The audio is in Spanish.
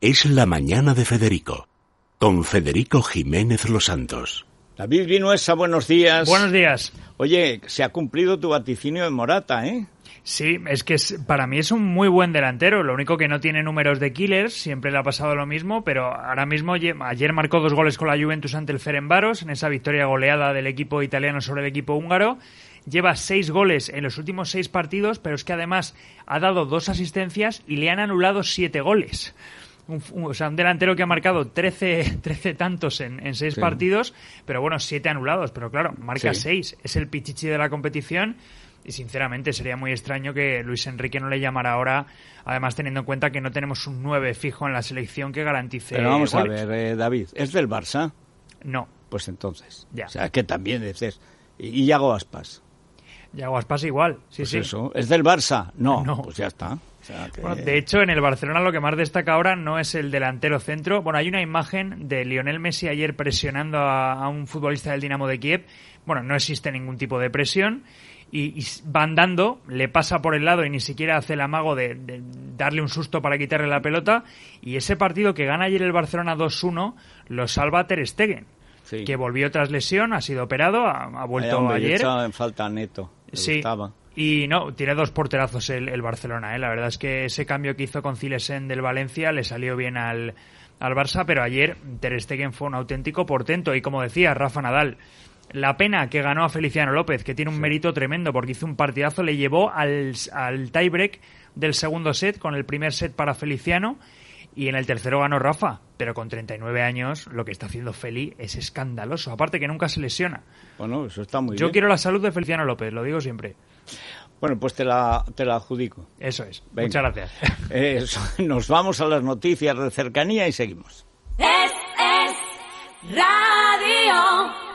Es la mañana de Federico, con Federico Jiménez Los Santos. David Vinuesa, buenos días. Buenos días. Oye, se ha cumplido tu vaticinio de Morata, ¿eh? Sí, es que es- para mí es un muy buen delantero. Lo único que no tiene números de killers, siempre le ha pasado lo mismo, pero ahora mismo ayer marcó dos goles con la Juventus ante el Ferenbaros en esa victoria goleada del equipo italiano sobre el equipo húngaro. Lleva seis goles en los últimos seis partidos, pero es que además ha dado dos asistencias y le han anulado siete goles. Un, un- o sea, un delantero que ha marcado 13, 13 tantos en, en seis partidos, pero bueno, siete anulados. Pero claro, marca Sí. seis. Es el pichichi de la competición. Y sinceramente sería muy extraño que Luis Enrique no le llamara ahora, además teniendo en cuenta que no tenemos un 9 fijo en la selección que garantice. Pero vamos a ver, eh, David, ¿es del Barça? No, Pues entonces. Ya. O sea, que también dices. Y y Yago Aspas. Yago Aspas igual. Sí, Pues sí. eso. ¿Es del Barça? No. No. Pues ya está. O sea, que- Bueno, de hecho, en el Barcelona lo que más destaca ahora no es el delantero centro. Bueno, hay una imagen de Lionel Messi ayer presionando a, a un futbolista del Dinamo de Kiev. Bueno, no existe ningún tipo de presión. Y, y va andando, le pasa por el lado y ni siquiera hace el amago de, de darle un susto para quitarle la pelota. Y ese partido que gana ayer el Barcelona 2-1 lo salva Ter Stegen, Sí. que volvió tras lesión, ha sido operado, ha, vuelto hombre, yo ayer. echaba en falta Neto. Sí. gustaba. Y no, tiene dos porterazos el, el Barcelona, ¿eh? La verdad es que ese cambio que hizo con Cilesen del Valencia le salió bien al, al Barça, pero ayer Ter Stegen fue un auténtico portento. Y como decía Rafa Nadal, la pena que ganó a Feliciano López, que tiene un mérito tremendo porque hizo un partidazo, le llevó al, al tiebreak del segundo set, con el primer set para Feliciano. Y en el tercero ganó Rafa, pero con 39 años lo que está haciendo Feli es escandaloso. Aparte que nunca se lesiona. Bueno, eso está muy Yo bien. quiero la salud de Feliciano López, lo digo siempre. Bueno, pues te la, te la adjudico. Eso es. Venga. Muchas gracias. Eh, Eso, nos vamos a las noticias de cercanía y seguimos. Es, es, radio.